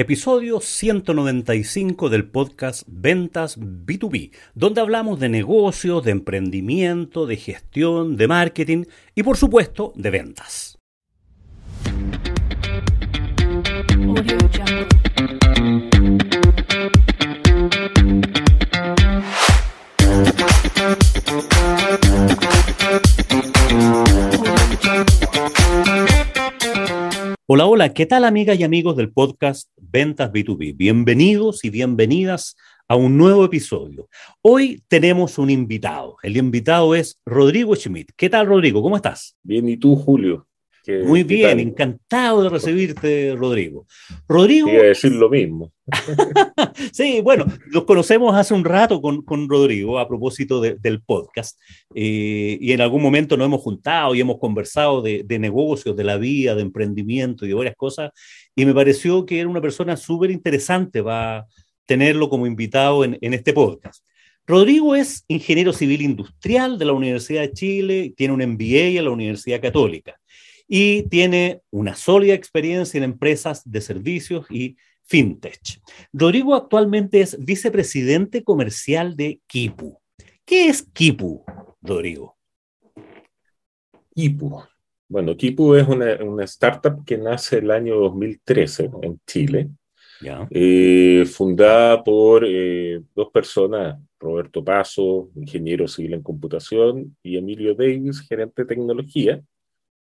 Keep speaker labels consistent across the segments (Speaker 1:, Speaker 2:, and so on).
Speaker 1: episodio 195 del podcast Ventas B2B, donde hablamos de negocios, de emprendimiento, de gestión, de marketing y por supuesto de ventas. Hola, hola, ¿qué tal amigas y amigos del podcast Ventas B2B? Bienvenidos y bienvenidas a un nuevo episodio. Hoy tenemos un invitado. El invitado es Rodrigo Schmidt. ¿Qué tal, Rodrigo? ¿Cómo estás?
Speaker 2: Bien, ¿y tú, Julio?
Speaker 1: Muy bien, encantado de recibirte, Rodrigo. Rodrigo.
Speaker 2: A decir lo mismo.
Speaker 1: sí, bueno, nos conocemos hace un rato con, con Rodrigo a propósito del podcast eh, y en algún momento nos hemos juntado y hemos conversado de, de, negocios, de la vida, de emprendimiento y de varias cosas y me pareció que era una persona súper interesante para tenerlo como invitado en, en este podcast. Rodrigo es ingeniero civil industrial de la Universidad de Chile, tiene un MBA en la Universidad Católica y tiene una sólida experiencia en empresas de servicios y fintech. Rodrigo actualmente es vicepresidente comercial de Kipu. ¿Qué es Kipu, Rodrigo?
Speaker 2: Kipu. Bueno, Kipu es una, startup que nace el año 2013 en Chile, eh, fundada por eh, dos personas, Roberto Paso, ingeniero civil en computación, y Emilio Davis, gerente de tecnología,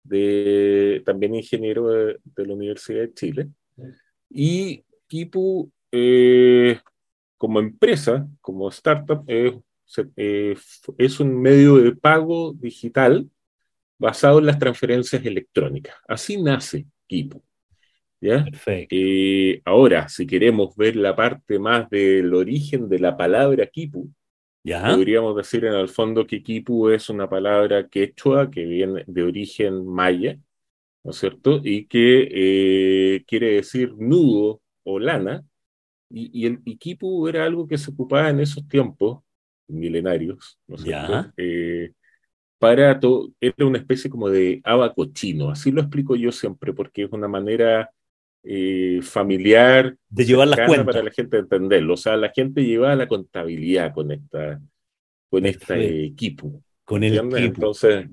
Speaker 2: de, también ingeniero de, la Universidad de Chile. Y Kipu, eh, como empresa, como startup, eh, es un medio de pago digital basado en las transferencias electrónicas. Así nace Kipu. ¿ya? Eh, ahora, si queremos ver la parte más del origen de la palabra Kipu, Podríamos decir en el fondo que Kipu es una palabra quechua que viene de origen maya, ¿no es cierto? Y que eh, quiere decir nudo o lana. Y, el Kipu era algo que se ocupaba en esos tiempos milenarios, ¿no es cierto? Eh, para todo, era una especie como de abacochino, así lo explico yo siempre, porque es una manera eh, familiar
Speaker 1: de llevar las cuentas
Speaker 2: para la gente entenderlo. O sea, la gente lleva la contabilidad con esta con este equipo.
Speaker 1: Con el equipo.
Speaker 2: Entonces,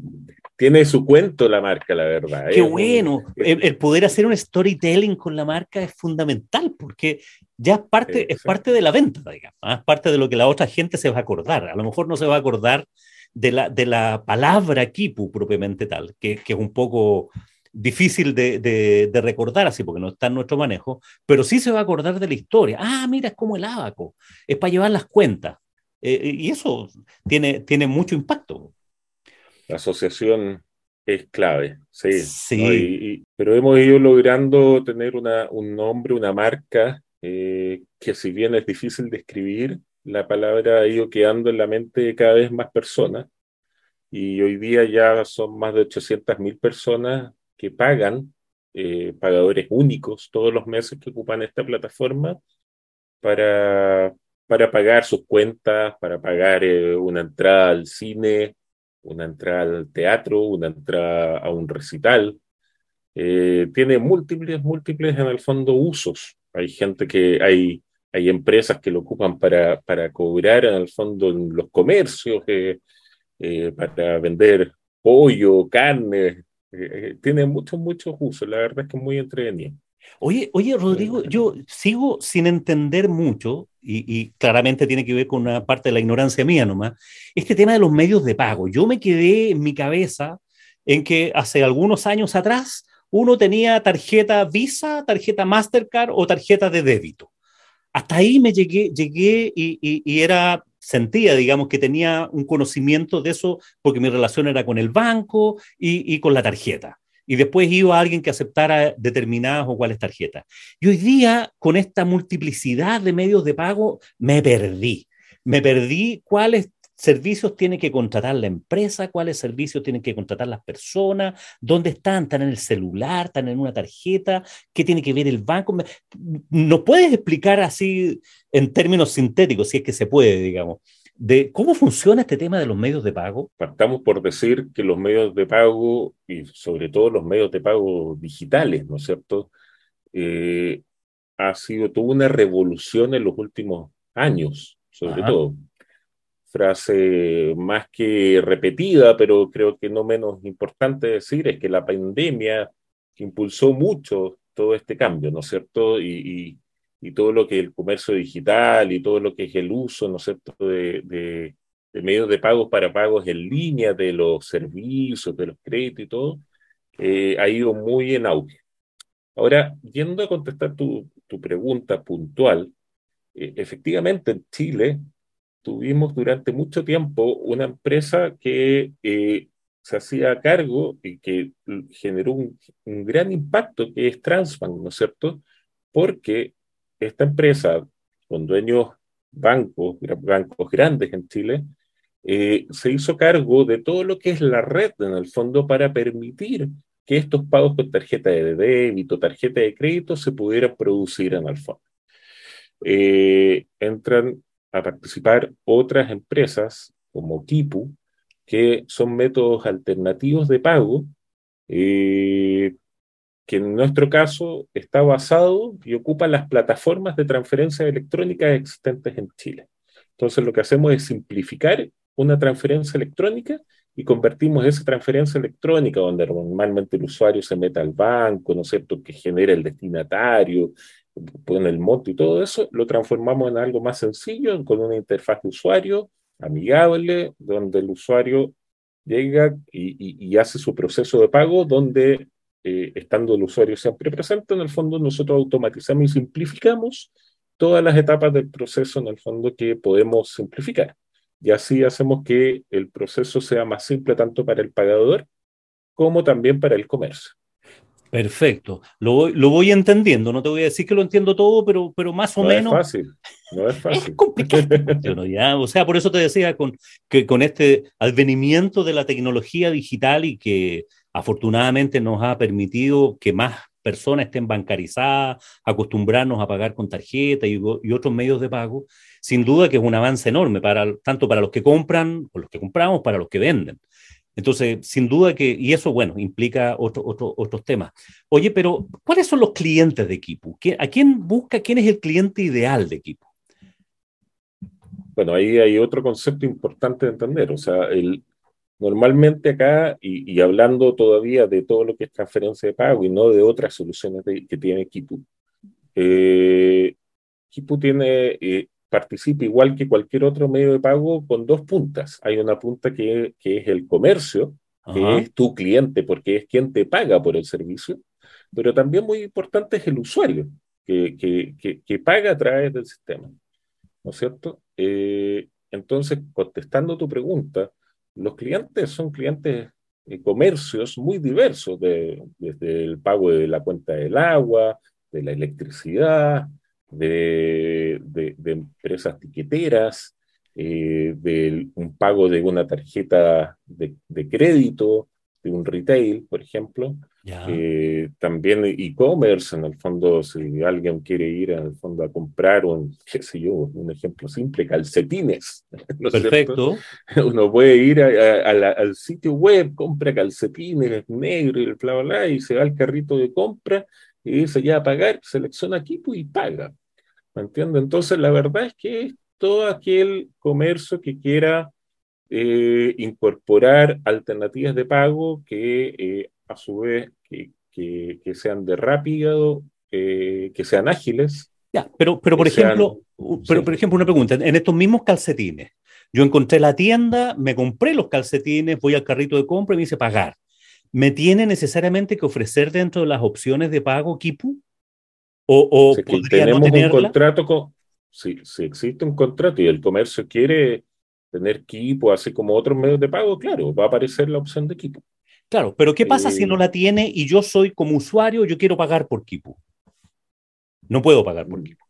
Speaker 2: tiene su cuento la marca, la verdad.
Speaker 1: Qué bueno. El, poder hacer un storytelling con la marca es fundamental porque ya es parte, es parte de la venta, digamos. ¿ah? Es parte de lo que la otra gente se va a acordar. A lo mejor no se va a acordar de la, de la palabra equipo propiamente tal, que, que es un poco difícil de, recordar así, porque no está en nuestro manejo, pero sí se va a acordar de la historia. Ah, mira, es como el abaco, es para llevar las cuentas. Eh, eh, y eso tiene, tiene mucho impacto.
Speaker 2: La asociación es clave, sí. sí. pero hemos ido logrando tener una, un nombre, una marca, eh, que si bien es difícil de escribir, la palabra ha ido quedando en la mente de cada vez más personas. Y hoy día ya son más de 800.000 personas que pagan, eh, pagadores únicos todos los meses que ocupan esta plataforma para, para pagar sus cuentas, para pagar eh, una entrada al cine, una entrada al teatro, una entrada a un recital. Eh, tiene múltiples, múltiples en el fondo usos. Hay gente que, hay, hay empresas que lo ocupan para, para cobrar en el fondo en los comercios, para vender pollo, carne, eh, tiene muchos, muchos usos. La verdad es que es muy entretenido.
Speaker 1: Oye, oye, Rodrigo, yo sigo sin entender mucho, y, claramente tiene que ver con una parte de la ignorancia mía nomás, este tema de los medios de pago. Yo me quedé en mi cabeza en que hace algunos años atrás uno tenía tarjeta Visa, tarjeta Mastercard o tarjeta de débito. Hasta ahí me llegué, llegué y, y era sentía, digamos, que tenía un conocimiento de eso porque mi relación era con el banco y, con la tarjeta. Y después iba a alguien que aceptara determinadas o cuáles tarjetas. Y hoy día, con esta multiplicidad de medios de pago, me perdí. Me perdí cuáles servicios tiene que contratar la empresa, cuáles servicios tienen que contratar las personas, dónde están, están en el celular, están en una tarjeta, qué tiene que ver el banco. ¿Nos puedes explicar así en términos sintéticos, si es que se puede, digamos, de cómo funciona este tema de los medios de pago?
Speaker 2: Partamos por decir que los medios de pago, y sobre todo los medios de pago digitales, ¿no es cierto? Eh, ha sido toda una revolución en los últimos años, sobre todo. Frase más que repetida, pero creo que no menos importante decir, es que la pandemia impulsó mucho todo este cambio, ¿no es cierto? Y, todo lo que es el comercio digital y todo lo que es el uso, ¿no es cierto?, de, de, medios de pagos para pagos en línea, de los servicios, de los créditos y todo, eh, ha ido muy en auge. Ahora, yendo a contestar tu, tu pregunta puntual, eh, efectivamente en Chile tuvimos durante mucho tiempo una empresa que eh, se hacía cargo y que generó un, un, gran impacto, que es Transbank, ¿no es cierto? Porque esta empresa, con dueños bancos, bancos grandes en Chile, eh, se hizo cargo de todo lo que es la red en el fondo para permitir que estos pagos con tarjeta de débito, tarjeta de crédito se pudieran producir en el fondo. Eh, entran a participar otras empresas como Kipu, que son métodos alternativos de pago, eh, que en nuestro caso está basado y ocupa las plataformas de transferencia electrónica existentes en Chile. Entonces lo que hacemos es simplificar una transferencia electrónica y convertimos esa transferencia electrónica, donde normalmente el usuario se mete al banco, ¿no es cierto?, que genera el destinatario, pone el monto y todo eso, lo transformamos en algo más sencillo, con una interfaz de usuario amigable, donde el usuario llega y, hace su proceso de pago, donde eh, estando el usuario siempre presente, en el fondo nosotros automatizamos y simplificamos todas las etapas del proceso, en el fondo, que podemos simplificar y así hacemos que el proceso sea más simple tanto para el pagador como también para el comercio.
Speaker 1: Perfecto, lo voy, lo voy entendiendo, no te voy a decir que lo entiendo todo, pero, pero más o menos...
Speaker 2: No es fácil, no es fácil.
Speaker 1: Es complicado, ya, o sea, por eso te decía con, que con este advenimiento de la tecnología digital y que afortunadamente nos ha permitido que más personas estén bancarizadas, acostumbrarnos a pagar con tarjeta y, y otros medios de pago, sin duda que es un avance enorme, para, tanto para los que compran, o los que compramos, para los que venden. Entonces, sin duda que, y eso, bueno, implica otro, otro, otros temas. Oye, pero ¿cuáles son los clientes de Equipo? ¿A quién busca, quién es el cliente ideal de Equipo?
Speaker 2: Bueno, ahí hay otro concepto importante de entender. O sea, normalmente acá, y, hablando todavía de todo lo que es transferencia de pago y no de otras soluciones que tiene Equipo, eh, Kipu tiene eh, participa igual que cualquier otro medio de pago con dos puntas. Hay una punta que, que es el comercio, que es tu cliente porque es quien te paga por el servicio, pero también muy importante es el usuario, que, que, que, paga a través del sistema. ¿No es cierto? Eh, entonces, contestando tu pregunta, los clientes son clientes de comercios muy diversos, de, desde el pago de la cuenta del agua, de la electricidad, de, de, empresas tiqueteras, eh, de un pago de una tarjeta de, de, crédito, de un retail, por ejemplo. Eh, también e-commerce, en el fondo, si alguien quiere ir al fondo a comprar un, qué sé yo, un ejemplo simple, calcetines.
Speaker 1: Perfecto.
Speaker 2: Uno puede ir al sitio web, compra calcetines negro y bla, bla, bla, y se va al carrito de compra y dice ya pagar, selecciona equipo y paga. ¿Me entiendes? Entonces, la verdad es que es todo aquel comercio que quiera eh, incorporar alternativas de pago que eh, a su vez que, que, sean de rápido, eh, que sean ágiles.
Speaker 1: Ya, pero, pero por ejemplo, pero, por ejemplo, una pregunta, en estos mismos calcetines, yo encontré la tienda, me compré los calcetines, voy al carrito de compra y me dice pagar. ¿Me tiene necesariamente que ofrecer dentro de las opciones de pago Kipu? ¿O,
Speaker 2: tenemos un contrato con... Si, si existe un contrato y el comercio quiere tener equipo, así como otros medios de pago, claro, va a aparecer la opción de equipo.
Speaker 1: Claro, pero ¿qué pasa si no eh, la tiene y yo soy como usuario, yo quiero pagar por Kipu? No puedo pagar por Kipu.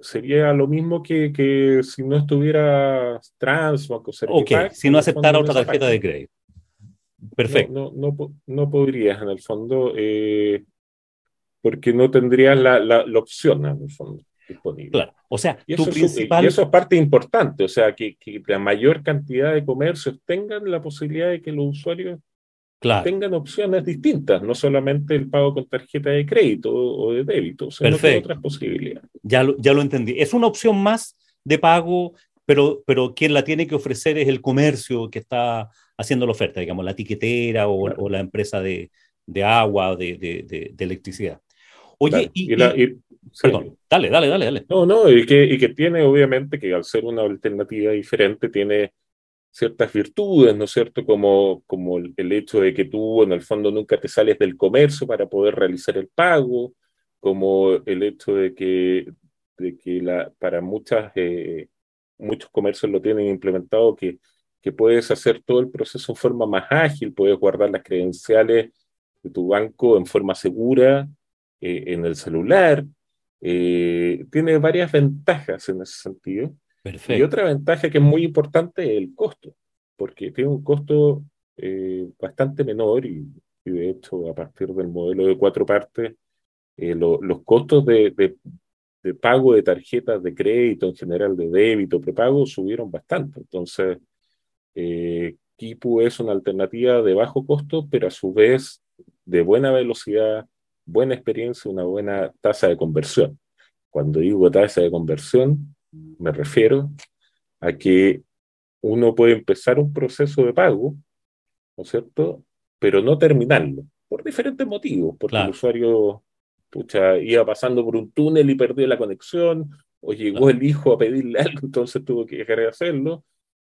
Speaker 2: Sería lo mismo que, que si no estuviera trans o
Speaker 1: Ok, si no aceptara otra tarjeta de crédito. Perfecto.
Speaker 2: No, no, no, podrías, en el fondo, eh, porque no tendrías la, la, la, opción, en el fondo, disponible.
Speaker 1: Claro, o sea,
Speaker 2: y eso, principal... y eso es parte importante, o sea, que, que, la mayor cantidad de comercios tengan la posibilidad de que los usuarios tengan opciones distintas, no solamente el pago con tarjeta de crédito o de débito, sino que otras posibilidades.
Speaker 1: Ya lo, ya lo entendí. Es una opción más de pago, pero, pero quien la tiene que ofrecer es el comercio que está haciendo la oferta, digamos, la tiquetera o, la empresa de, de agua o de, de, electricidad. Oye, y, perdón, dale, dale, dale, dale.
Speaker 2: No, no, y que, y que tiene obviamente que al ser una alternativa diferente, tiene ciertas virtudes, ¿no es cierto? Como, como el, hecho de que tú en el fondo nunca te sales del comercio para poder realizar el pago, como el hecho de que, de que la, para muchas, eh, muchos comercios lo tienen implementado, que, que puedes hacer todo el proceso en forma más ágil, puedes guardar las credenciales de tu banco en forma segura eh, en el celular. Eh, tiene varias ventajas en ese sentido. Y otra ventaja que es muy importante es el costo, porque tiene un costo eh, bastante menor y, de hecho a partir del modelo de cuatro partes, eh, los costos de, de, pago de tarjetas de crédito en general, de débito, prepago, subieron bastante. Entonces, eh, Kipu es una alternativa de bajo costo, pero a su vez de buena velocidad, buena experiencia, una buena tasa de conversión. Cuando digo tasa de conversión, me refiero a que uno puede empezar un proceso de pago, ¿no es cierto? Pero no terminarlo, por diferentes motivos, porque el usuario pucha, iba pasando por un túnel y perdió la conexión, o llegó el hijo a pedirle algo, entonces tuvo que dejar de hacerlo,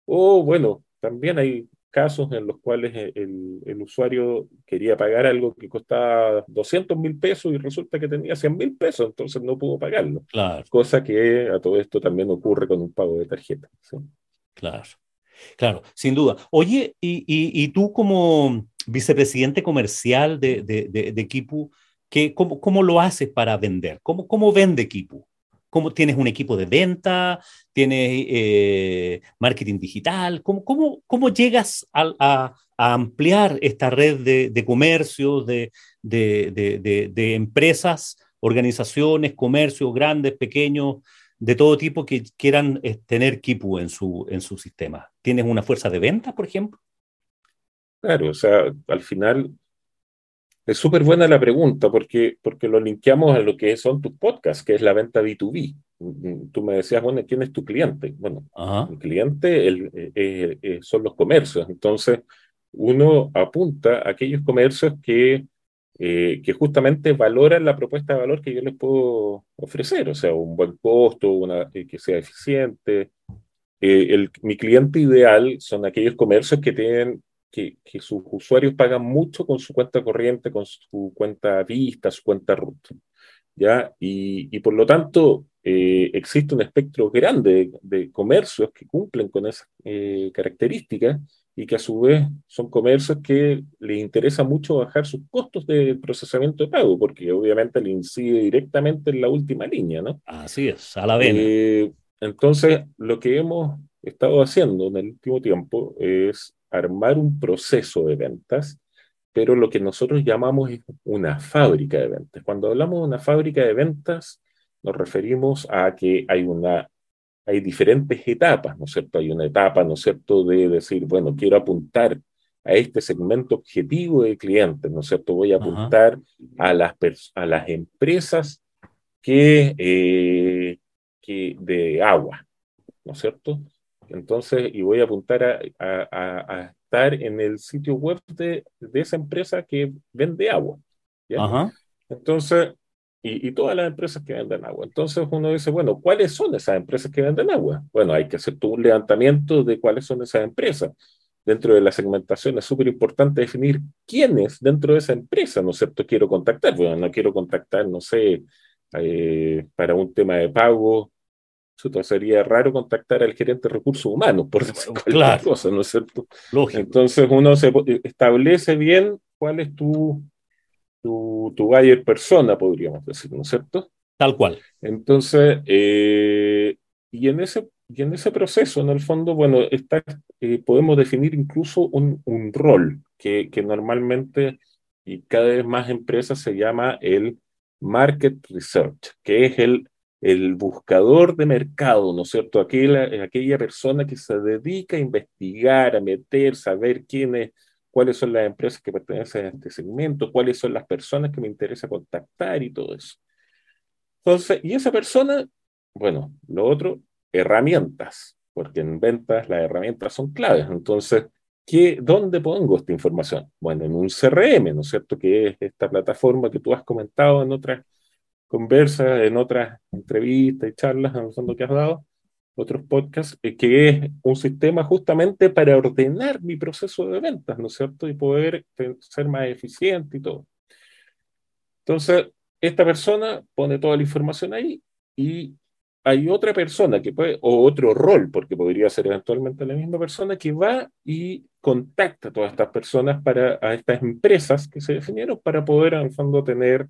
Speaker 2: o bueno, también hay casos en los cuales el, el, usuario quería pagar algo que costaba 200 mil pesos y resulta que tenía 100 mil pesos, entonces no pudo pagarlo.
Speaker 1: Claro.
Speaker 2: Cosa que a todo esto también ocurre con un pago de tarjeta.
Speaker 1: Claro, claro, sin duda. Oye, y, y, y tú como vicepresidente comercial de, de, de, de Kipu, ¿qué, cómo, ¿cómo, lo haces para vender? ¿Cómo, cómo vende Kipu? ¿Cómo tienes un equipo de venta? ¿Tienes eh, marketing digital? ¿Cómo, cómo, cómo llegas a, a, ampliar esta red de, de comercios, de, de, de, empresas, organizaciones, comercios grandes, pequeños, de todo tipo que quieran eh, tener Kipu en su, en su sistema? ¿Tienes una fuerza de venta, por ejemplo?
Speaker 2: Claro, o sea, al final es súper buena la pregunta porque, porque lo linkeamos a lo que son tus podcasts, que es la venta B2B. Mm, mm, tú me decías, bueno, ¿quién es tu cliente? Bueno, el cliente el, eh, eh, eh, son los comercios. Entonces, uno apunta a aquellos comercios que, que justamente valoran la propuesta de valor que yo les puedo ofrecer, o sea, un buen costo, una, que sea eficiente. el, mi cliente ideal son aquellos comercios que tienen que, sus usuarios pagan mucho con su cuenta corriente, con su cuenta vista, su cuenta root. ¿ya? Y, por lo tanto, eh, existe un espectro grande de, comercios que cumplen con esas eh, características y que a su vez son comercios que les interesa mucho bajar sus costos de procesamiento de pago, porque obviamente le incide directamente en la última línea, ¿no?
Speaker 1: Así es, a la vez.
Speaker 2: Eh, entonces, lo que hemos estado haciendo en el último tiempo es armar un proceso de ventas, pero lo que nosotros llamamos es una fábrica de ventas. Cuando hablamos de una fábrica de ventas, nos referimos a que hay una hay diferentes etapas, ¿no es cierto? Hay una etapa, ¿no es cierto?, de decir, bueno, quiero apuntar a este segmento objetivo de clientes, ¿no es cierto? Voy a apuntar a las, a las empresas que, eh, que de agua, ¿no es cierto? Entonces, y voy a apuntar a, estar en el sitio web de, esa empresa que vende agua. Entonces, y, todas las empresas que venden agua. Entonces uno dice, bueno, ¿cuáles son esas empresas que venden agua? Bueno, hay que hacer un levantamiento de cuáles son esas empresas. Dentro de la segmentación es súper importante definir quiénes dentro de esa empresa, ¿no es cierto?, quiero contactar. Bueno, no quiero contactar, no sé, eh, para un tema de pago, sería raro contactar al gerente de recursos humanos por decir cualquier cosa, ¿no es cierto? Entonces uno se establece bien cuál es tu, tu, tu buyer persona, podríamos decir, ¿no es cierto?
Speaker 1: Tal cual.
Speaker 2: Entonces, eh, y, en ese, y en ese proceso, en el fondo, bueno, está, eh, podemos definir incluso un, un rol que, que normalmente y cada vez más empresas se llama el market research, que es el el buscador de mercado, ¿no es cierto? Aquella, aquella persona que se dedica a investigar, a meter, saber quiénes cuáles son las empresas que pertenecen a este segmento, cuáles son las personas que me interesa contactar y todo eso. Entonces, y esa persona, bueno, lo otro, herramientas, porque en ventas las herramientas son claves. Entonces, ¿qué, ¿dónde pongo esta información? Bueno, en un CRM, ¿no es cierto? Que es esta plataforma que tú has comentado en otras conversas, en otras entrevistas y charlas, en el fondo que has dado, otros podcasts, eh, que es un sistema justamente para ordenar mi proceso de ventas, ¿no es cierto? Y poder ser más eficiente y todo. Entonces, esta persona pone toda la información ahí y hay otra persona que puede, o otro rol, porque podría ser eventualmente la misma persona, que va y contacta a todas estas personas para, a estas empresas que se definieron para poder, en el fondo, tener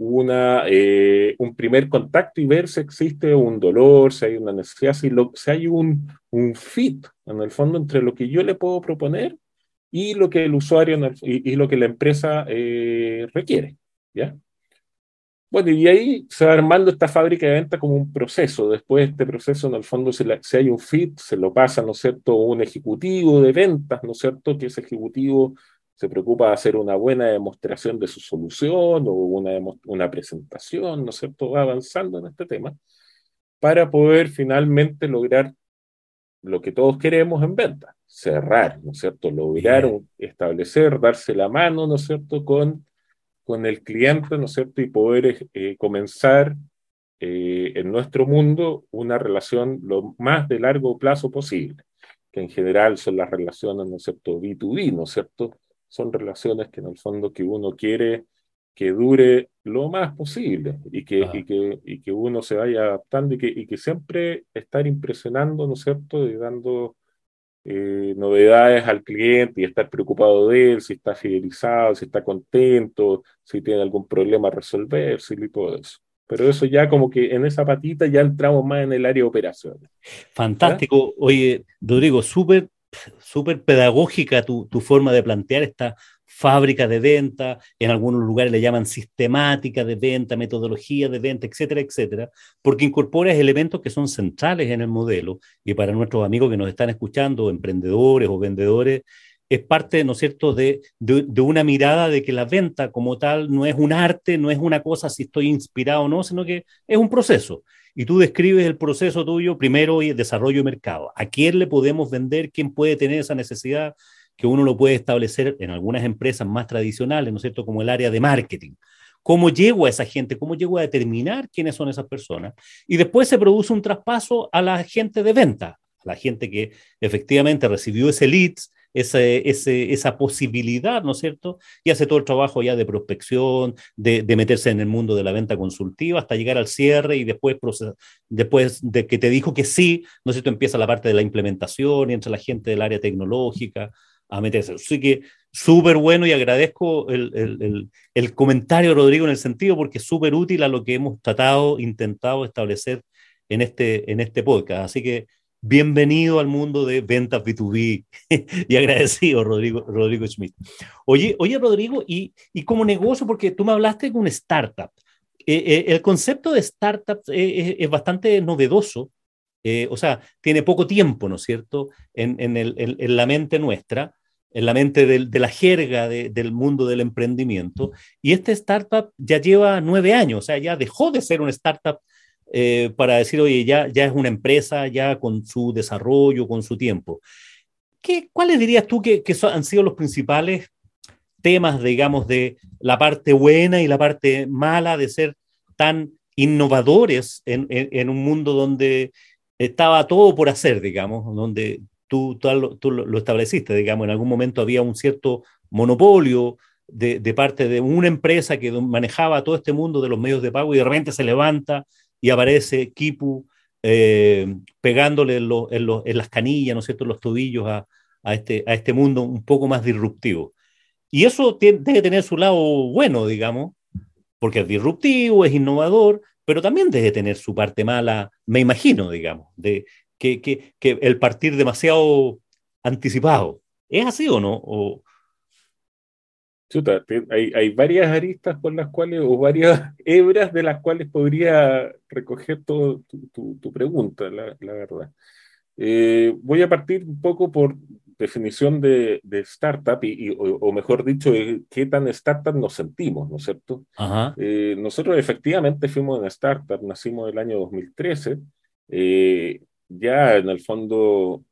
Speaker 2: una, eh, un primer contacto y ver si existe un dolor, si hay una necesidad, si, lo, si hay un, un, fit, en el fondo, entre lo que yo le puedo proponer y lo que el usuario y, lo que la empresa eh, requiere. ¿ya? Bueno, y ahí se va armando esta fábrica de venta como un proceso. Después de este proceso, en el fondo, si, si hay un fit, se lo pasa, ¿no es cierto?, un ejecutivo de ventas, ¿no es cierto?, que ese ejecutivo se preocupa de hacer una buena demostración de su solución o una, una presentación, ¿no es cierto? Va avanzando en este tema para poder finalmente lograr lo que todos queremos en venta, cerrar, ¿no es cierto? Lograr establecer, darse la mano, ¿no es cierto?, con, con el cliente, ¿no es cierto? Y poder eh, comenzar eh, en nuestro mundo una relación lo más de largo plazo posible, que en general son las relaciones, ¿no es cierto?, B2B, ¿no es cierto? Son relaciones que en el fondo que uno quiere que dure lo más posible y que, y que, y que uno se vaya adaptando y que, y que siempre estar impresionando, ¿no es cierto?, y dando eh, novedades al cliente y estar preocupado de él, si está fidelizado, si está contento, si tiene algún problema a resolver, si y todo eso. Pero eso ya como que en esa patita ya entramos más en el área de operaciones.
Speaker 1: Fantástico. Oye, Rodrigo, súper súper pedagógica tu, tu, forma de plantear esta fábrica de venta, en algunos lugares le llaman sistemática de venta, metodología de venta, etcétera, etcétera, porque incorporas elementos que son centrales en el modelo y para nuestros amigos que nos están escuchando, emprendedores o vendedores, es parte, ¿no es cierto?, de, de, de, una mirada de que la venta como tal no es un arte, no es una cosa si estoy inspirado o no, sino que es un proceso y tú describes el proceso tuyo primero y desarrollo de mercado. ¿A quién le podemos vender? ¿Quién puede tener esa necesidad? Que uno lo puede establecer en algunas empresas más tradicionales, ¿no es cierto? Como el área de marketing. ¿Cómo llego a esa gente? ¿Cómo llego a determinar quiénes son esas personas? Y después se produce un traspaso a la gente de venta, a la gente que efectivamente recibió ese leads, ese, esa posibilidad, ¿no es cierto? Y hace todo el trabajo ya de prospección, de, meterse en el mundo de la venta consultiva hasta llegar al cierre y después, después de que te dijo que sí, ¿no es cierto? Empieza la parte de la implementación y entra la gente del área tecnológica a meterse. Así que súper bueno y agradezco el, el, el, comentario, Rodrigo, en el sentido porque es súper útil a lo que hemos tratado, intentado establecer en este, en este podcast. Así que Bienvenido al mundo de ventas B2B y agradecido, Rodrigo, Rodrigo Schmidt. Oye, oye Rodrigo, y, y como negocio, porque tú me hablaste de una startup. Eh, eh, el concepto de startup eh, es, bastante novedoso, o sea, tiene poco tiempo, ¿no es cierto?, en, en, el, en, la mente nuestra, en la mente de la jerga del mundo del emprendimiento. Y este startup ya lleva nueve años, o sea, ya dejó de ser una startup eh, para decir, oye, ya, ya es una empresa, ya con su desarrollo, con su tiempo. ¿Qué, ¿Cuáles dirías tú que, que han sido los principales temas, digamos, de la parte buena y la parte mala de ser tan innovadores en, un mundo donde estaba todo por hacer, digamos, donde tú, tú, tú, lo estableciste, digamos, en algún momento había un cierto monopolio de, de, parte de una empresa que manejaba todo este mundo de los medios de pago y de repente se levanta y aparece Kipu eh, pegándole en, en, las canillas, ¿no es cierto?, en los tobillos a, a, este, a este mundo un poco más disruptivo. Y eso tiene, debe tener su lado bueno, digamos, porque es disruptivo, es innovador, pero también debe tener su parte mala, me imagino, digamos, de que, que, que el partir demasiado anticipado. ¿Es así o no?
Speaker 2: Chuta, hay, hay, varias aristas por las cuales, o varias hebras de las cuales podría recoger todo tu, tu, pregunta, la, la verdad. Eh, voy a partir un poco por, definición de, startup, y, o, mejor dicho, qué tan startup nos sentimos, ¿no es cierto? Eh, nosotros efectivamente fuimos una startup, nacimos el año 2013, eh, ya en el fondo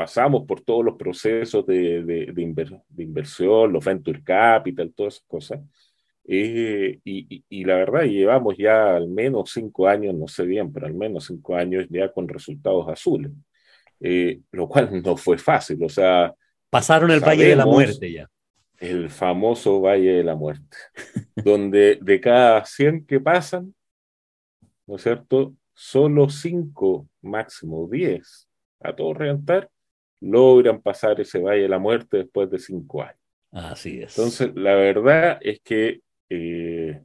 Speaker 2: pasamos por todos los procesos de, de, inversión, los venture capital, todas esas cosas. Eh, y, la verdad, llevamos ya al menos cinco años, no sé bien, pero al menos cinco años ya con resultados azules, eh, lo cual no fue fácil. O sea,
Speaker 1: pasaron el Valle de la Muerte ya.
Speaker 2: El famoso Valle de la Muerte, donde de cada 100 que pasan, ¿no es cierto? Solo 5, máximo 10, a todo reventar, logran pasar ese Valle de la Muerte después de cinco años.
Speaker 1: Así es.
Speaker 2: Entonces, la verdad es que eh,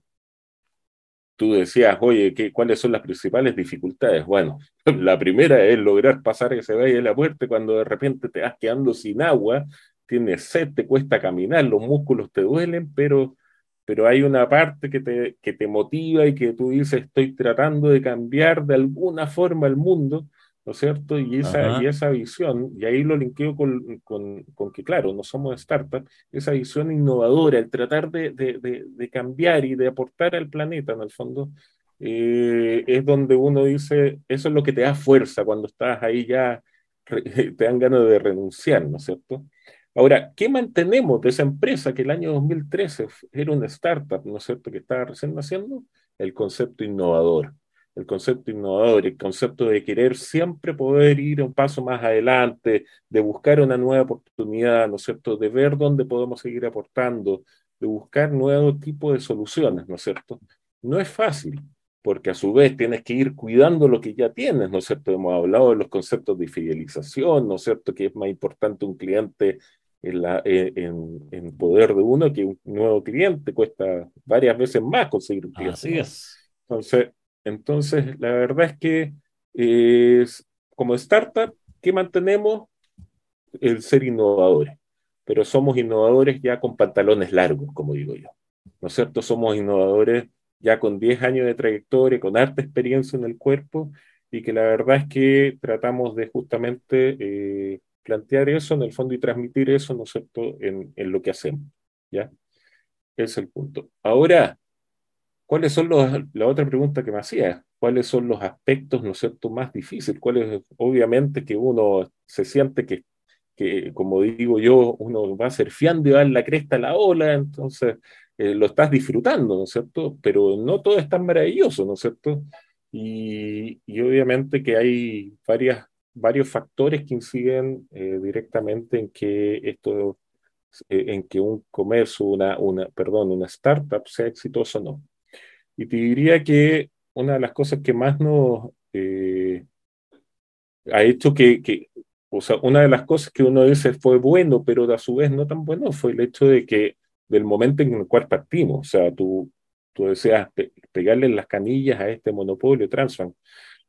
Speaker 2: tú decías, oye, ¿qué, ¿cuáles son las principales dificultades? Bueno, la primera es lograr pasar ese valle de la muerte cuando de repente te vas quedando sin agua, tienes sed, te cuesta caminar, los músculos te duelen, pero, pero hay una parte que te, que te motiva y que tú dices, estoy tratando de cambiar de alguna forma el mundo ¿no es cierto? Y esa, y esa visión, y ahí lo linkeo con, con, con, que, claro, no somos startups, esa visión innovadora, el tratar de, de, de, cambiar y de aportar al planeta, en el fondo, eh, es donde uno dice, eso es lo que te da fuerza cuando estás ahí ya, te dan ganas de renunciar, ¿no es cierto? Ahora, ¿qué mantenemos de esa empresa que el año 2013 era una startup, ¿no es cierto?, que estaba recién naciendo, el concepto innovador el concepto innovador, el concepto de querer siempre poder ir un paso más adelante, de buscar una nueva oportunidad, ¿no es cierto?, de ver dónde podemos seguir aportando, de buscar nuevos tipos de soluciones, ¿no es cierto? No es fácil, porque a su vez tienes que ir cuidando lo que ya tienes, ¿no es cierto? Hemos hablado de los conceptos de fidelización, ¿no es cierto? Que es más importante un cliente en, la, en, en poder de uno que un nuevo cliente, cuesta varias veces más conseguir un cliente.
Speaker 1: Así es.
Speaker 2: Entonces, entonces, la verdad es que eh, como startup, ¿qué mantenemos? El ser innovadores, pero somos innovadores ya con pantalones largos, como digo yo. ¿No es cierto? Somos innovadores ya con 10 años de trayectoria, con harta experiencia en el cuerpo, y que la verdad es que tratamos de justamente eh, plantear eso en el fondo y transmitir eso, ¿no es cierto?, en, lo que hacemos. ¿Ya? Es el punto. Ahora, ¿Cuáles son los, la otra pregunta que me hacía? ¿Cuáles son los aspectos, no es cierto, más difíciles? ¿Cuáles, obviamente, que uno se siente que, que, como digo yo, uno va surfeando y va en la cresta a la ola, entonces eh, lo estás disfrutando, ¿no es cierto? Pero no todo es tan maravilloso, ¿no es cierto? Y, y obviamente que hay varias, varios factores que inciden eh, directamente en que esto, eh, en que un comercio, una, una, perdón, una startup sea exitoso o no. Y te diría que una de las cosas que más nos eh, ha hecho que, que, o sea, una de las cosas que uno dice fue bueno, pero a su vez no tan bueno, fue el hecho de que del momento en el cual partimos, o sea, tú, tú deseas pegarle las canillas a este monopolio Transfan.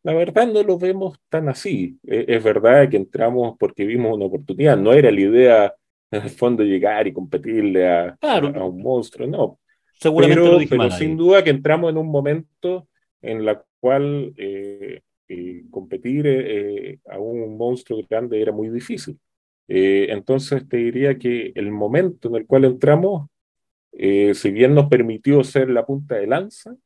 Speaker 2: La verdad no lo vemos tan así. E, es, verdad que entramos porque vimos una oportunidad. No era la idea, en el fondo, llegar y competirle a, a un monstruo. No, Seguramente pero, lo pero sin duda que entramos en un momento en la cual eh, eh, competir eh, a un monstruo grande era muy difícil. entonces te diría que el momento en el cual entramos, si bien nos permitió ser la punta de lanza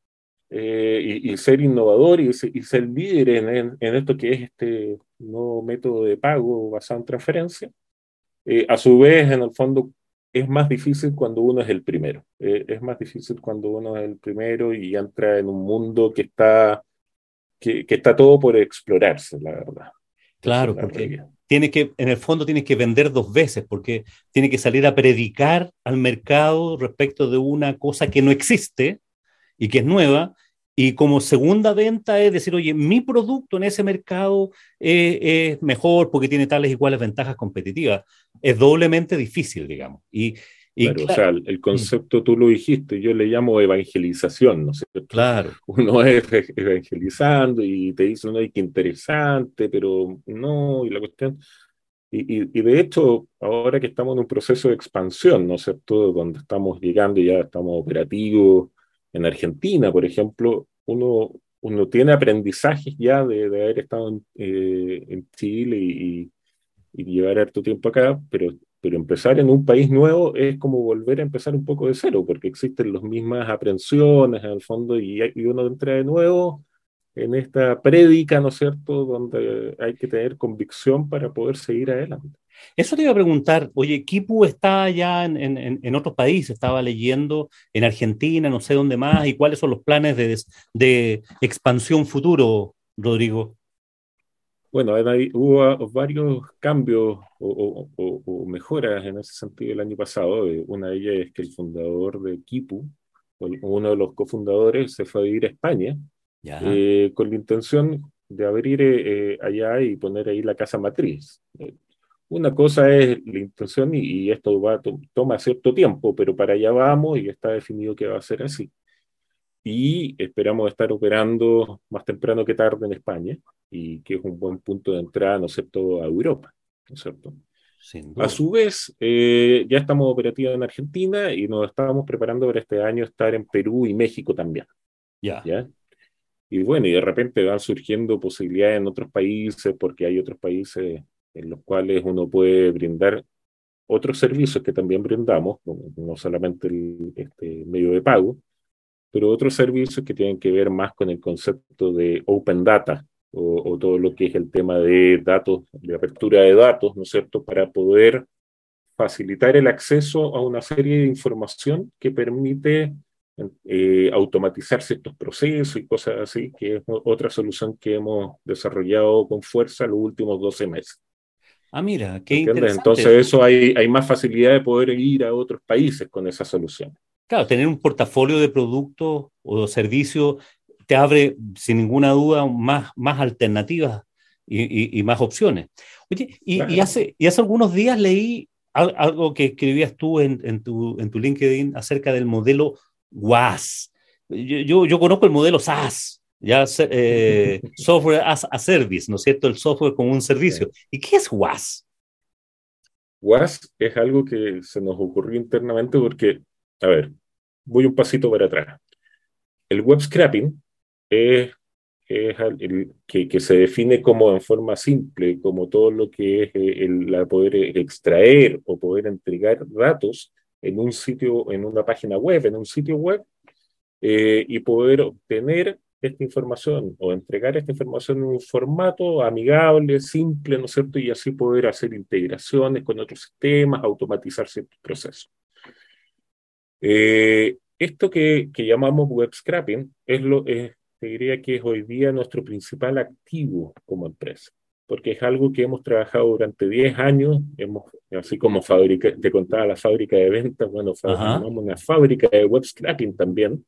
Speaker 2: y, y, ser innovador y, y ser líder en, en, esto que es este nuevo método de pago basado en transferencia, a su vez, en el fondo, es más difícil cuando uno es el primero. Eh, es más difícil cuando uno es el primero y entra en un mundo que está, que, que está todo por explorarse, la verdad.
Speaker 1: Claro, porque tiene que, en el fondo tienes que vender dos veces, porque tiene que salir a predicar al mercado respecto de una cosa que no existe y que es nueva, y como segunda venta es decir, oye, mi producto en ese mercado es mejor porque tiene tales y cuales ventajas competitivas. Es doblemente difícil, digamos. Y,
Speaker 2: claro, o sea, el concepto tú lo dijiste, yo le llamo evangelización, ¿no sé.
Speaker 1: Claro.
Speaker 2: Uno es evangelizando y te dice, no, hay que interesante, pero no, y la cuestión... Y, y, de hecho, ahora que estamos en un proceso de expansión, ¿no es cierto?, donde estamos llegando y ya estamos operativos, en Argentina, por ejemplo, uno, uno tiene aprendizajes ya de, de haber estado en, eh, Chile y, llevar harto tiempo acá, pero, pero empezar en un país nuevo es como volver a empezar un poco de cero, porque existen las mismas aprensiones en el fondo y, y uno entra de nuevo en esta prédica, ¿no es cierto?, donde hay que tener convicción para poder seguir adelante.
Speaker 1: Eso te iba a preguntar, oye, Kipu está ya en, en, en, otros países, estaba leyendo en Argentina, no sé dónde más, y cuáles son los planes de, de expansión futuro, Rodrigo.
Speaker 2: Bueno, hubo varios cambios o, o, o, mejoras en ese sentido el año pasado. Eh, una de ellas es que el fundador de Kipu, uno de los cofundadores, se fue a vivir a España eh, con la intención de abrir eh, allá y poner ahí la casa matriz. Una cosa es la intención y, esto va toma cierto tiempo, pero para allá vamos y está definido que va a ser así. Y esperamos estar operando más temprano que tarde en España y que es un buen punto de entrada, ¿no es cierto?, a Europa, ¿no es cierto? A su vez, eh, ya estamos operativos en Argentina y nos estamos preparando para este año estar en Perú y México también.
Speaker 1: ¿ya?
Speaker 2: Y bueno, y de repente van surgiendo posibilidades en otros países porque hay otros países en los cuales uno puede brindar otros servicios que también brindamos, no solamente el este, medio de pago, pero otros servicios que tienen que ver más con el concepto de open data o, todo lo que es el tema de datos, de apertura de datos, ¿no es cierto?, para poder facilitar el acceso a una serie de información que permite eh, automatizar ciertos procesos y cosas así, que es otra solución que hemos desarrollado con fuerza los últimos 12 meses.
Speaker 1: Ah, mira, qué interesante.
Speaker 2: Entonces eso hay, hay más facilidad de poder ir a otros países con esa solución.
Speaker 1: Claro, tener un portafolio de productos o servicios te abre sin ninguna duda más, más alternativas y, y, más opciones. Oye, y, hace, y hace algunos días leí algo que escribías tú en, en, tu, en tu LinkedIn acerca del modelo WAS. Yo, yo, yo conozco el modelo SaaS, ya eh, software as a service, ¿no es cierto? El software como un servicio. ¿Y qué es WAS?
Speaker 2: WAS es algo que se nos ocurrió internamente porque, a ver, voy un pasito para atrás. El web scrapping es, es el, que, que, se define como en forma simple, como todo lo que es eh, el, poder extraer o poder entregar datos en un sitio, en una página web, en un sitio web, eh, y poder obtener esta información o entregar esta información en un formato amigable, simple, ¿no es cierto? Y así poder hacer integraciones con otros sistemas, automatizar ciertos procesos. Eh, esto que, que, llamamos web scrapping es lo, te diría que es hoy día nuestro principal activo como empresa, porque es algo que hemos trabajado durante 10 años, hemos, así como fábrica, te contaba la fábrica de ventas, bueno, formamos una fábrica de web scrapping también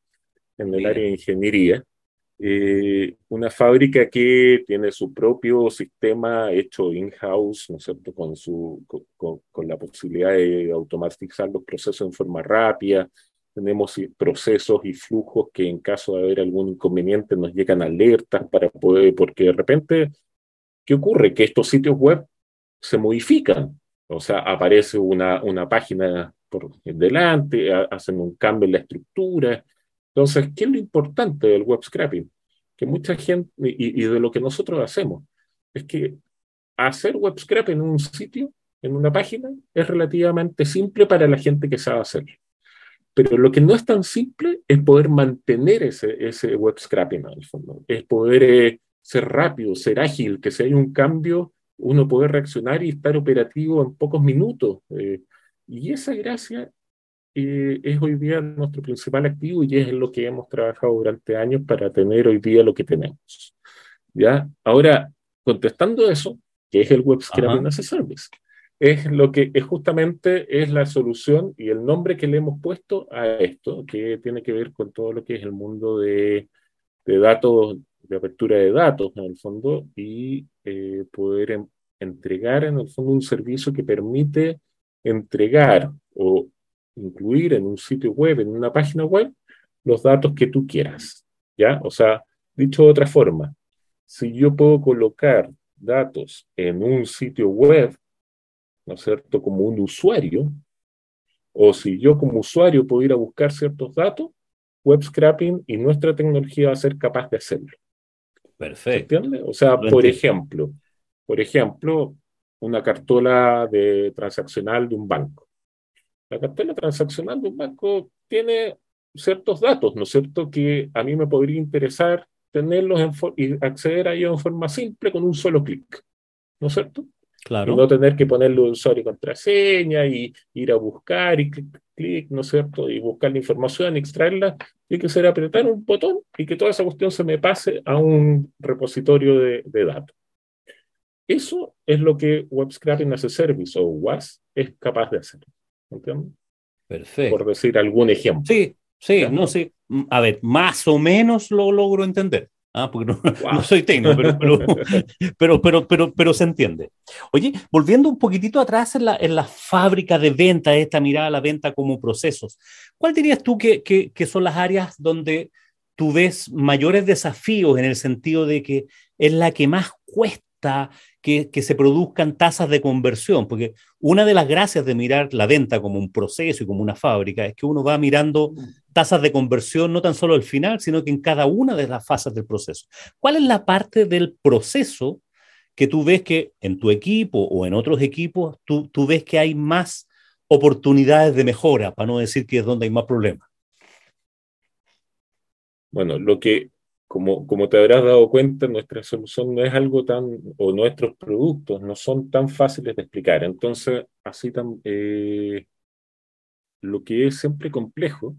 Speaker 2: en el área de ingeniería. Eh, una fábrica que tiene su propio sistema hecho in-house, ¿no es cierto?, con, su, con, la posibilidad de automatizar los procesos en forma rápida. Tenemos procesos y flujos que en caso de haber algún inconveniente nos llegan alertas para poder, porque de repente, ¿qué ocurre? Que estos sitios web se modifican. O sea, aparece una, una página por delante, hacen un cambio en la estructura, entonces, ¿qué es lo importante del web scrapping? Que mucha gente, y, de lo que nosotros hacemos, es que hacer web scrapping en un sitio, en una página, es relativamente simple para la gente que sabe hacerlo. Pero lo que no es tan simple es poder mantener ese, ese web scrapping al fondo. Es poder eh, ser rápido, ser ágil, que si hay un cambio, uno puede reaccionar y estar operativo en pocos minutos. Eh, y esa gracia eh, es hoy día nuestro principal activo y es en lo que hemos trabajado durante años para tener hoy día lo que tenemos. ¿Ya? Ahora, contestando eso, que es el Web Scrapping as a Service, es lo que es justamente es la solución y el nombre que le hemos puesto a esto, que tiene que ver con todo lo que es el mundo de, de datos, de apertura de datos en el fondo y eh, poder entregar en el fondo un servicio que permite entregar o incluir en un sitio web, en una página web, los datos que tú quieras. ¿Ya? O sea, dicho de otra forma, si yo puedo colocar datos en un sitio web, ¿no es cierto?, como un usuario, o si yo como usuario puedo ir a buscar ciertos datos, web scrapping y nuestra tecnología va a ser capaz de hacerlo.
Speaker 1: Perfecto.
Speaker 2: ¿Entiendes? O sea, por ejemplo, por ejemplo, una cartola de transaccional de un banco. La cartola transaccional de un banco tiene ciertos datos, ¿no es cierto?, que a mí me podría interesar tenerlos y acceder a ellos en forma simple con un solo clic, ¿no es cierto?
Speaker 1: Claro.
Speaker 2: Y no tener que ponerle usuario y contraseña y ir a buscar y clic, clic, ¿no es cierto? Y buscar la información, y extraerla, y que ser apretar un botón y que toda esa cuestión se me pase a un repositorio de, de datos. Eso es lo que Web Scrapping as a Service o WAS es capaz de hacer. ¿Entiendes?
Speaker 1: Perfecto.
Speaker 2: Por decir algún ejemplo.
Speaker 1: Sí, sí, no sé. A ver, más o menos lo logro entender. Ah, porque no, soy técnico, pero pero, pero, pero, se entiende. Oye, volviendo un poquitito atrás en la, en la fábrica de venta, esta mirada a la venta como procesos, ¿cuál dirías tú que, que, que son las áreas donde tú ves mayores desafíos en el sentido de que es la que más cuesta que, se produzcan tasas de conversión, porque una de las gracias de mirar la venta como un proceso y como una fábrica es que uno va mirando tasas de conversión no tan solo al final, sino que en cada una de las fases del proceso. ¿Cuál es la parte del proceso que tú ves que en tu equipo o en otros equipos tú, tú ves que hay más oportunidades de mejora, para no decir que es donde hay más problemas?
Speaker 2: Bueno, lo que como, como te habrás dado cuenta, nuestra solución no es algo tan, o nuestros productos no son tan fáciles de explicar. Entonces, así tan, eh, lo que es siempre complejo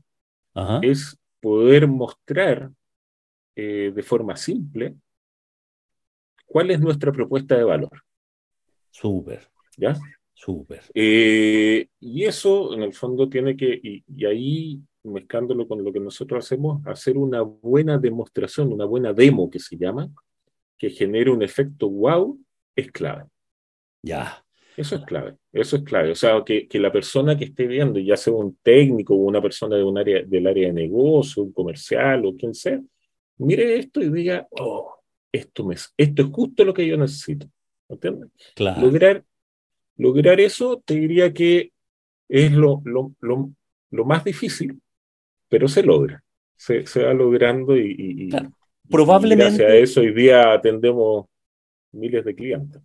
Speaker 2: es poder mostrar eh, de forma simple cuál es nuestra propuesta de valor.
Speaker 1: Súper.
Speaker 2: ¿Ya?
Speaker 1: Súper.
Speaker 2: Eh, y eso, en el fondo, tiene que, y ahí mezclándolo con lo que nosotros hacemos, hacer una buena demostración, una buena demo que se llama, que genere un efecto wow, es clave.
Speaker 1: Ya.
Speaker 2: Eso es clave, eso es clave. O sea, que, que la persona que esté viendo, ya sea un técnico o una persona de un área, del área de negocio, un comercial o quien sea, mire esto y diga, oh, esto, me, esto es justo lo que yo necesito. ¿Entiendes?
Speaker 1: Claro.
Speaker 2: Lograr, lograr eso, te diría que es lo, lo, lo, lo más difícil, pero se logra, se, se va logrando y,
Speaker 1: probablemente...
Speaker 2: gracias a eso hoy día atendemos miles de clientes.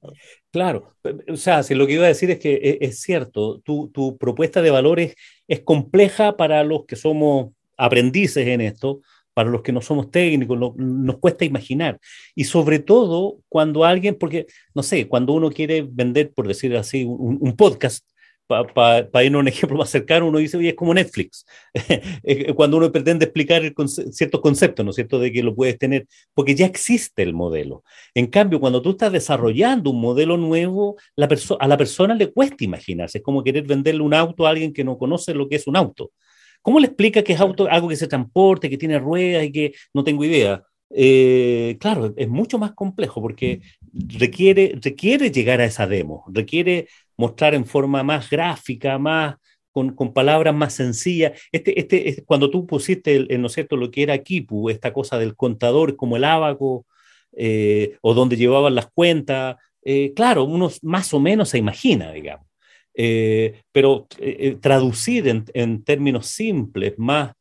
Speaker 1: Claro, o sea, si lo que iba a decir es que e, es, cierto, tu, tu, propuesta de valores es compleja para los que somos aprendices en esto, para los que no somos técnicos, nos cuesta imaginar. Y sobre todo cuando alguien, porque, no sé, cuando uno quiere vender, por decir así, un podcast, para ir a un ejemplo más cercano, uno dice, oye, es como Netflix. Cuando uno pretende explicar ciertos conceptos, ¿no es cierto?, de que lo puedes tener, porque ya existe el modelo. En cambio, cuando tú estás desarrollando un modelo nuevo, la a la persona le cuesta imaginarse. Es como querer venderle un auto a alguien que no conoce lo que es un auto. ¿Cómo le explica que es auto, algo que se transporte, que tiene ruedas y que no tengo idea? Eh, claro, es mucho más complejo porque requiere, requiere llegar a esa demo, requiere mostrar en forma más gráfica, más con, con palabras más sencillas. Este, este, cuando tú pusiste, el, ¿no es cierto?, lo que era Kipu, esta cosa del contador como el abaco, eh, o donde llevaban las cuentas, eh, claro, uno más o menos se imagina, digamos. pero traducir en, en, términos simples, más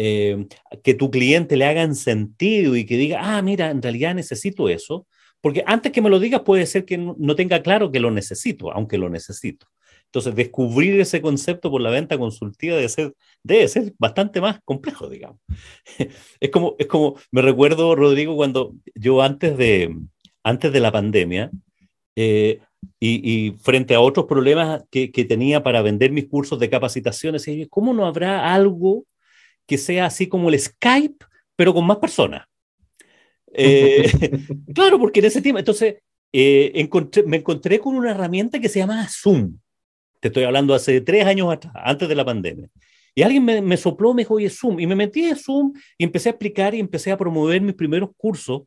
Speaker 1: eh, que tu cliente le hagan sentido y que diga, ah, mira, en realidad necesito eso, porque antes que me lo digas puede ser que no tenga claro que lo necesito, aunque lo necesito. Entonces, descubrir ese concepto por la venta consultiva debe ser, debe ser bastante más complejo, digamos. Es como, es como, me recuerdo, Rodrigo, cuando yo antes de, antes de la pandemia, eh, y, frente a otros problemas que, que, tenía para vender mis cursos de capacitaciones, ¿cómo no habrá algo que sea así como el Skype, pero con más personas. Eh, claro, porque en ese tiempo, entonces, eh, me encontré con una herramienta que se llama Zoom. Te estoy hablando hace tres años atrás, antes de la pandemia. Y alguien me, sopló, me dijo, oye, Zoom. Y me metí en Zoom y empecé a explicar y empecé a promover mis primeros cursos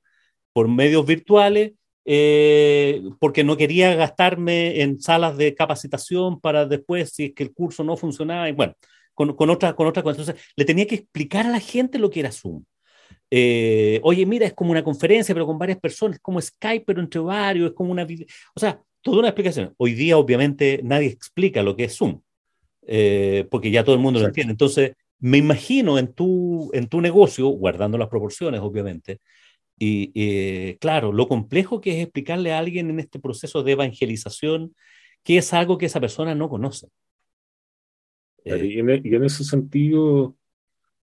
Speaker 1: por medios virtuales, eh, porque no quería gastarme en salas de capacitación para después, si es que el curso no funcionaba. Y bueno, con, con otra, con otra cosa. Entonces, le tenía que explicar a la gente lo que era Zoom. Eh, oye, mira, es como una conferencia, pero con varias personas, es como Skype, pero entre varios, es como una... O sea, toda una explicación. Hoy día, obviamente, nadie explica lo que es Zoom, eh, porque ya todo el mundo lo entiende. Entonces, me imagino en tu, en tu negocio, guardando las proporciones, obviamente, Y eh, claro, lo complejo que es explicarle a alguien en este proceso de evangelización que es algo que esa persona no conoce.
Speaker 2: Eh, y, en, ese sentido,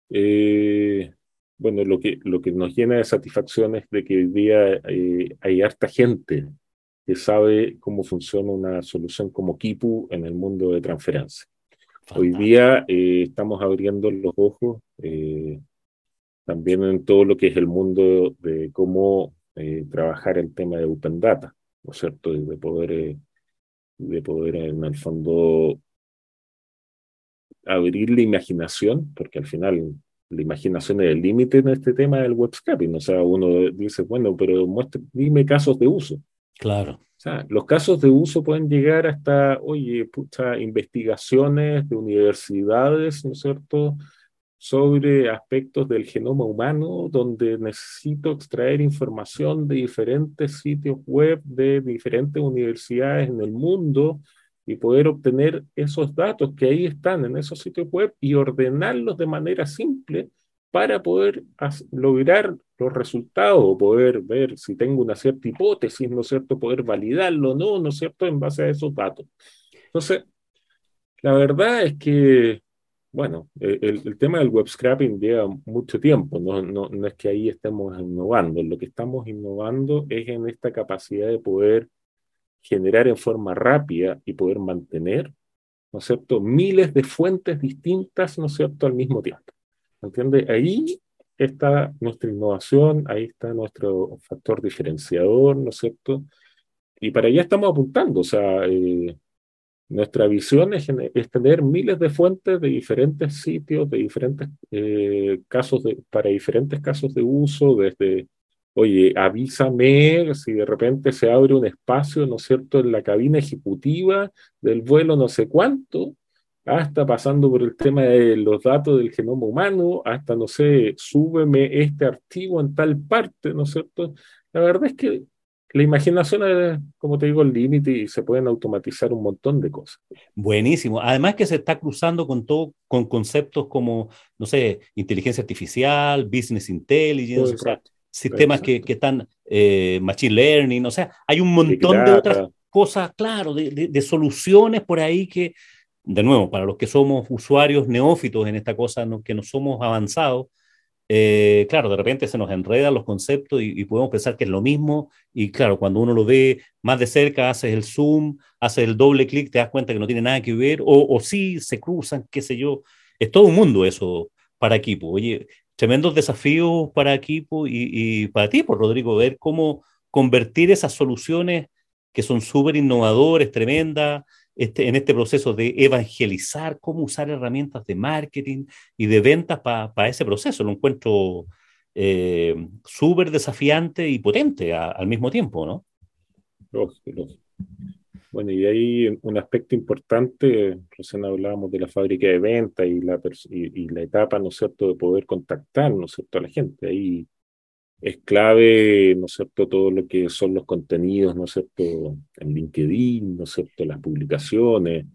Speaker 2: eh, bueno, lo que, lo que nos llena de satisfacción es de que hoy día hay harta gente que sabe cómo funciona una solución como Kipu en el mundo de transferencia. Hoy día estamos abriendo los ojos también en todo lo que es el mundo de cómo eh, trabajar el tema de Open Data, ¿no es cierto? Y de poder, eh, de poder en el fondo abrir la imaginación, porque al final la imaginación es el límite en este tema del web scraping. O sea, uno dice, bueno, pero muestre, dime casos de uso.
Speaker 1: Claro.
Speaker 2: O sea, los casos de uso pueden llegar hasta, oye, pucha, investigaciones de universidades, ¿no es cierto? sobre aspectos del genoma humano, donde necesito extraer información de diferentes sitios web de diferentes universidades en el mundo y poder obtener esos datos que ahí están en esos sitios web y ordenarlos de manera simple para poder lograr los resultados poder ver si tengo una cierta hipótesis, ¿no es cierto? Poder validarlo no, ¿no cierto? En base a esos datos. Entonces, la verdad es que bueno, eh, el, tema del web scrapping lleva mucho tiempo, no, no, no, es que ahí estemos innovando, lo que estamos innovando es en esta capacidad de poder generar en forma rápida y poder mantener, ¿no es cierto?, miles de fuentes distintas, ¿no es cierto?, al mismo tiempo. ¿Entiende? Ahí está nuestra innovación, ahí está nuestro factor diferenciador, ¿no es cierto? Y para allá estamos apuntando, o sea, eh, nuestra visión es, tener miles de fuentes de diferentes sitios, de diferentes eh, casos, de, para diferentes casos de uso, desde, oye, avísame si de repente se abre un espacio, ¿no es cierto?, en la cabina ejecutiva del vuelo no sé cuánto, hasta pasando por el tema de los datos del genoma humano, hasta, no sé, súbeme este archivo en tal parte, ¿no es cierto? La verdad es que la imaginación es, como te digo, el límite y se pueden automatizar un montón de cosas.
Speaker 1: Buenísimo. Además que se está cruzando con todo, con conceptos como, no sé, inteligencia artificial, business intelligence, sistemas que, que, están eh, machine learning, o sea, hay un montón de otras cosas, claro, de, de, soluciones por ahí que, de nuevo, para los que somos usuarios neófitos en esta cosa, que no somos avanzados, eh, claro, de repente se nos enredan los conceptos y, podemos pensar que es lo mismo. Y claro, cuando uno lo ve más de cerca, haces el zoom, haces el doble clic, te das cuenta que no tiene nada que ver, o, o sí se cruzan, qué sé yo. Es todo un mundo eso para equipo. Oye, tremendos desafíos para equipo y, para ti, por Rodrigo, ver cómo convertir esas soluciones que son súper innovadoras, tremendas, este, en este proceso de evangelizar, cómo usar herramientas de marketing y de ventas para ese proceso. Lo encuentro eh, súper desafiante y potente al mismo tiempo, ¿no?
Speaker 2: Bueno, y hay un aspecto importante, recién hablábamos de la fábrica de venta y la, y, la etapa, ¿no es cierto?, de poder contactar, ¿no es cierto?, a la gente. Ahí es clave, ¿no es cierto?, todo lo que son los contenidos, ¿no es cierto?, en LinkedIn, ¿no es cierto?, las publicaciones,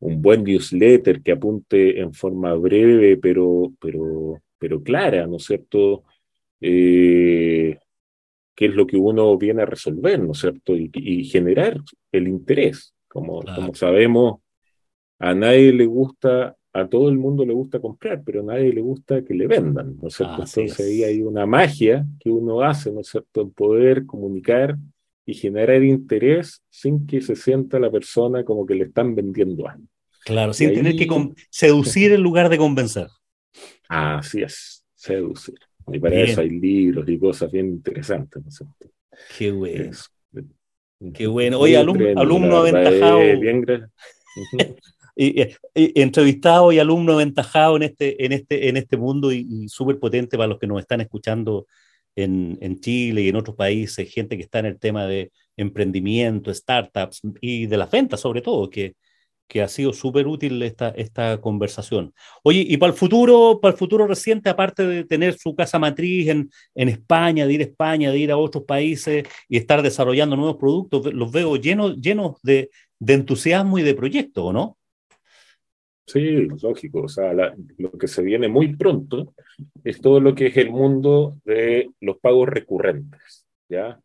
Speaker 2: un buen newsletter que apunte en forma breve, pero, pero, pero clara, ¿no es cierto?, eh, qué es lo que uno viene a resolver, ¿no es cierto?, y, generar el interés. Como, como sabemos, a nadie le gusta a todo el mundo le gusta comprar, pero a nadie le gusta que le vendan, ¿no es cierto? Entonces ahí hay una magia que uno hace, ¿no es cierto?, en poder comunicar y generar interés sin que se sienta la persona como que le están vendiendo algo.
Speaker 1: Claro, sin tener que seducir en lugar de convencer.
Speaker 2: Así es, seducir. Y para eso hay libros y cosas bien interesantes, ¿no?
Speaker 1: Qué bueno. Qué bueno. Oye, alumno, alumno aventajado. Bien, y, entrevistado y alumno aventajado en este, en este, en este mundo y, súper potente para los que nos están escuchando en, en, Chile y en otros países, gente que está en el tema de emprendimiento, startups y de las ventas sobre todo, que, que ha sido súper útil esta, esta conversación. Oye, y para el futuro, para el futuro reciente, aparte de tener su casa matriz en, en España, de ir a España, de ir a otros países y estar desarrollando nuevos productos, los veo llenos, llenos de, de entusiasmo y de proyectos, ¿no?
Speaker 2: Sí, lógico. O sea, lo que se viene muy pronto es todo lo que es el mundo de los pagos recurrentes. ¿ya?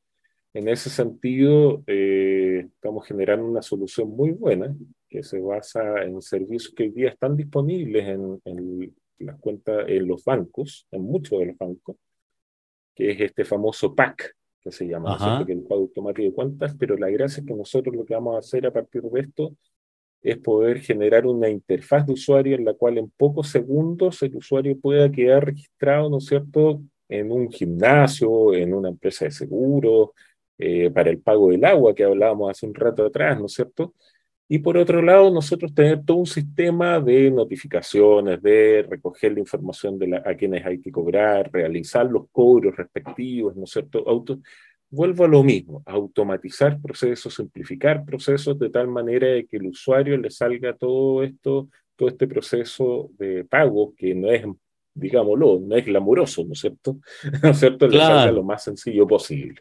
Speaker 2: En ese sentido, eh, estamos generando una solución muy buena que se basa en servicios que hoy día están disponibles en, en las cuentas, en los bancos, en muchos de los bancos, que es este famoso PAC, que se llama, ¿no? que el pago automático de cuentas, pero la gracia es que nosotros lo que vamos a hacer a partir de esto es poder generar una interfaz de usuario en la cual en pocos segundos el usuario pueda quedar registrado, ¿no es cierto?, en un gimnasio, en una empresa de seguros, eh, para el pago del agua que hablábamos hace un rato atrás, ¿no es cierto? Y por otro lado, nosotros tener todo un sistema de notificaciones, de recoger la información de a quienes hay que cobrar, realizar los cobros respectivos, ¿no es cierto? Auto, vuelvo a lo mismo, automatizar procesos, simplificar procesos de tal manera de que el usuario le salga todo esto, todo este proceso de pago que no es, digámoslo, no es glamuroso, ¿no es cierto? ¿No es cierto? Le salga lo más sencillo posible.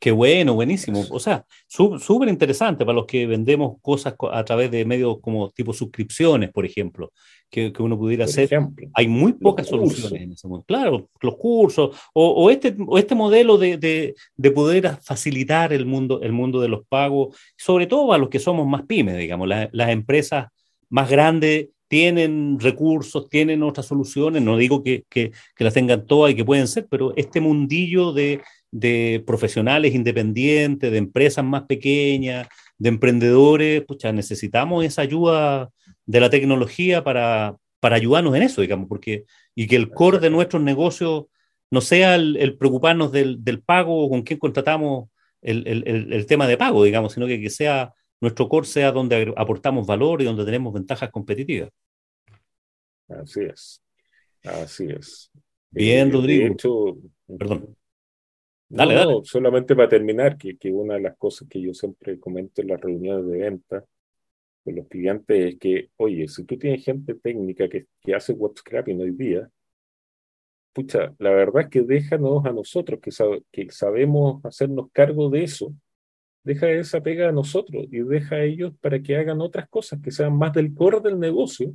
Speaker 1: Qué bueno, buenísimo. O sea, súper interesante para los que vendemos cosas a través de medios como tipo suscripciones, por ejemplo, que, que uno pudiera hacer. Hay muy pocas soluciones en ese mundo. Claro, los cursos o, o este, o este modelo de, de, de, poder facilitar el mundo, el mundo de los pagos, sobre todo a los que somos más pymes, digamos, las empresas más grandes tienen recursos, tienen otras soluciones, no digo que, que, que, las tengan todas y que pueden ser, pero este mundillo de, de profesionales independientes, de empresas más pequeñas, de emprendedores, pucha, necesitamos esa ayuda de la tecnología para, para ayudarnos en eso, digamos, porque, y que el core de nuestros negocios no sea el, preocuparnos del, del, pago o con quién contratamos el, el, el, tema de pago, digamos, sino que, que sea nuestro core sea donde aportamos valor y donde tenemos ventajas competitivas.
Speaker 2: Así es, así es.
Speaker 1: Bien, eh, Rodrigo. Perdón.
Speaker 2: Dale, no, solamente para terminar, que, que, una de las cosas que yo siempre comento en las reuniones de venta con los clientes es que, oye, si tú tienes gente técnica que, que hace web scrapping hoy día, pucha, la verdad es que déjanos a nosotros que, que sabemos hacernos cargo de eso, deja esa pega a nosotros y deja a ellos para que hagan otras cosas que sean más del core del negocio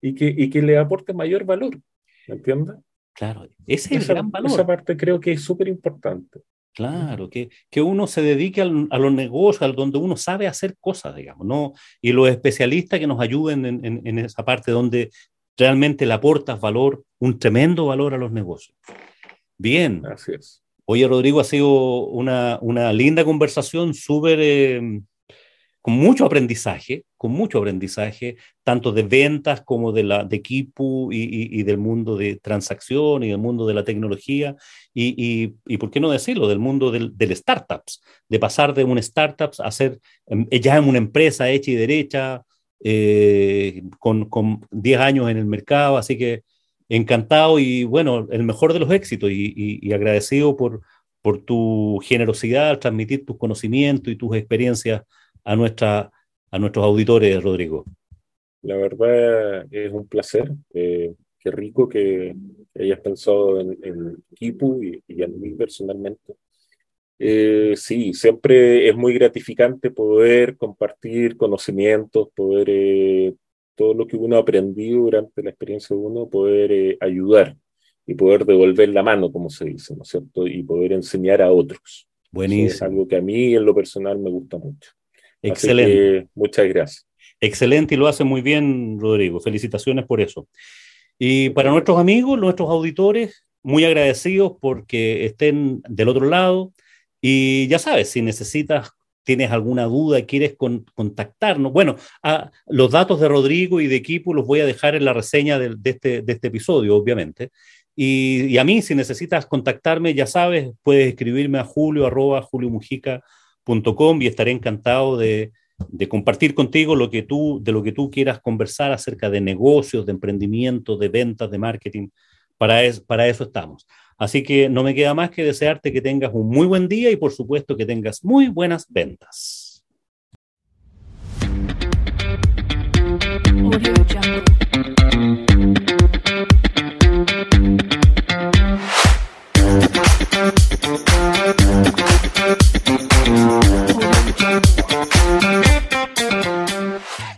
Speaker 2: y que, y que le aporte mayor valor, ¿me entiendes?
Speaker 1: Claro, ese es el gran valor.
Speaker 2: Esa parte creo que es súper importante.
Speaker 1: Claro, que, que uno se dedique a los negocios, al donde uno sabe hacer cosas, digamos, ¿no? Y los especialistas que nos ayuden en, en, en esa parte donde realmente le aportas valor, un tremendo valor a los negocios. Bien.
Speaker 2: Así es.
Speaker 1: Oye, Rodrigo, ha sido una, una linda conversación, súper eh, con mucho aprendizaje, con mucho aprendizaje, tanto de ventas como de, la, de equipo y, del mundo de transacción y del mundo de la tecnología y, y, ¿por qué no decirlo?, del mundo del, del, startups, de pasar de un startup a ser em, ya en una empresa hecha y derecha, eh, con, con 10 años en el mercado, así que encantado y bueno, el mejor de los éxitos y, agradecido por, por tu generosidad transmitir tus conocimientos y tus experiencias a, nuestra, a nuestros auditores, Rodrigo.
Speaker 2: La verdad es un placer. Eh, qué rico que hayas pensado en, el equipo y, y, en mí personalmente. Eh, sí, siempre es muy gratificante poder compartir conocimientos, poder eh, todo lo que uno ha aprendido durante la experiencia de uno, poder ayudar y poder devolver la mano, como se dice, ¿no es cierto? Y poder enseñar a otros.
Speaker 1: Buenísimo.
Speaker 2: es algo que a mí en lo personal me gusta mucho.
Speaker 1: Excelente.
Speaker 2: muchas gracias.
Speaker 1: Excelente y lo hace muy bien, Rodrigo. Felicitaciones por eso. Y para nuestros amigos, nuestros auditores, muy agradecidos porque estén del otro lado. Y ya sabes, si necesitas, tienes alguna duda, quieres contactarnos, bueno, a, los datos de Rodrigo y de equipo los voy a dejar en la reseña de, este, de este, episodio, obviamente. Y, y, a mí, si necesitas contactarme, ya sabes, puedes escribirme a julio arroba juliomujica y estaré encantado de, de, compartir contigo lo que tú, de lo que tú quieras conversar acerca de negocios, de emprendimiento, de ventas, de marketing. Para, es, para eso estamos. Así que no me queda más que desearte que tengas un muy buen día y por supuesto que tengas muy buenas ventas.